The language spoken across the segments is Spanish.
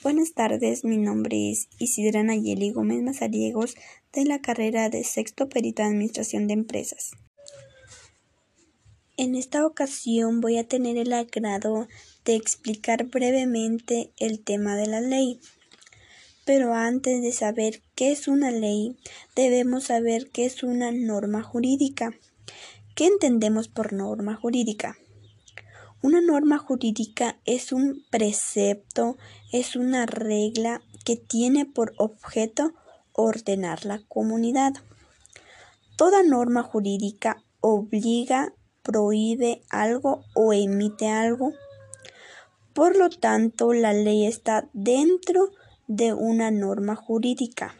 Buenas tardes, mi nombre es Isidra Nayeli Gómez Mazariegos de la carrera de Sexto Perito de Administración de Empresas. En esta ocasión voy a tener el agrado de explicar brevemente el tema de la ley. Pero antes de saber qué es una ley, debemos saber qué es una norma jurídica. ¿Qué entendemos por norma jurídica? Una norma jurídica es un precepto, es una regla que tiene por objeto ordenar la comunidad. Toda norma jurídica obliga, prohíbe algo o emite algo. Por lo tanto, la ley está dentro de una norma jurídica.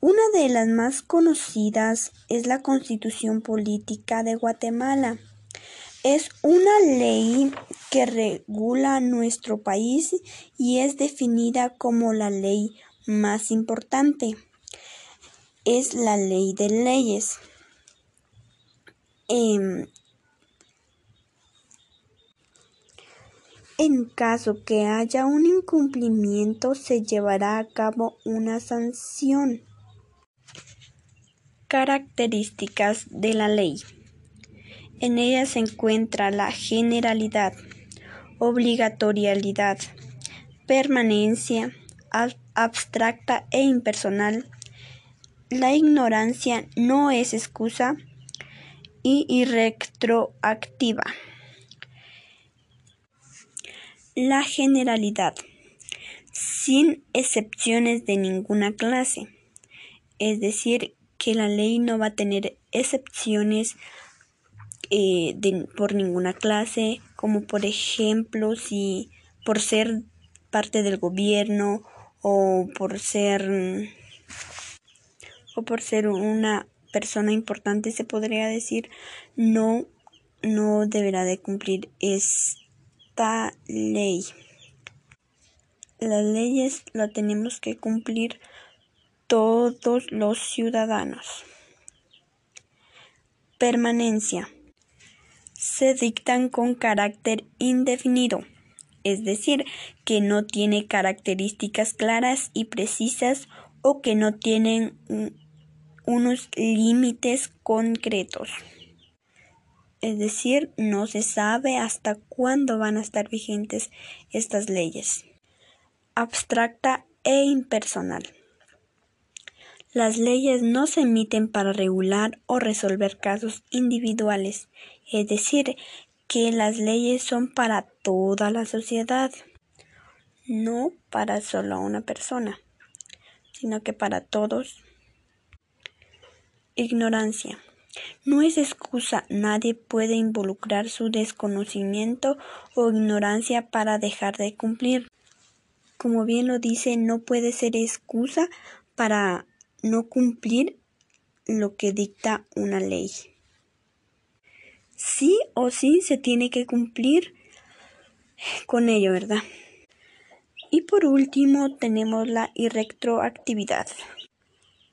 Una de las más conocidas es la Constitución Política de Guatemala es una ley que regula nuestro país y es definida como la ley más importante. Es la ley de leyes. Em, en caso que haya un incumplimiento, se llevará a cabo una sanción. Características de la ley. En ella se encuentra la generalidad, obligatoriedad, permanencia, abstracta e impersonal. La ignorancia no es excusa y retroactiva. La generalidad, sin excepciones de ninguna clase. Es decir, que la ley no va a tener excepciones eh, por ninguna clase, como por ejemplo si por ser parte del gobierno o por ser o por ser una persona importante se podría decir no no deberá de cumplir esta ley. Las leyes las tenemos que cumplir todos los ciudadanos. Permanencia se dictan con carácter indefinido, es decir, que no tiene características claras y precisas o que no tienen unos límites concretos. Es decir, no se sabe hasta cuándo van a estar vigentes estas leyes. Abstracta e impersonal. Las leyes no se emiten para regular o resolver casos individuales, es decir, que las leyes son para toda la sociedad, no para solo una persona, sino que para todos. Ignorancia. No es excusa, nadie puede involucrar su desconocimiento o ignorancia para dejar de cumplir. Como bien lo dice, no puede ser excusa para no cumplir lo que dicta una ley. Sí o sí se tiene que cumplir con ello, ¿verdad? Y por último tenemos la irretroactividad.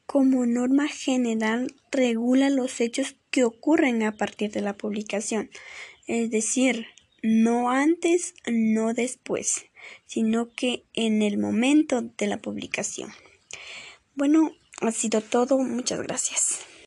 Como norma general regula los hechos que ocurren a partir de la publicación, es decir, no antes, no después, sino que en el momento de la publicación. Bueno, ha sido todo. Muchas gracias.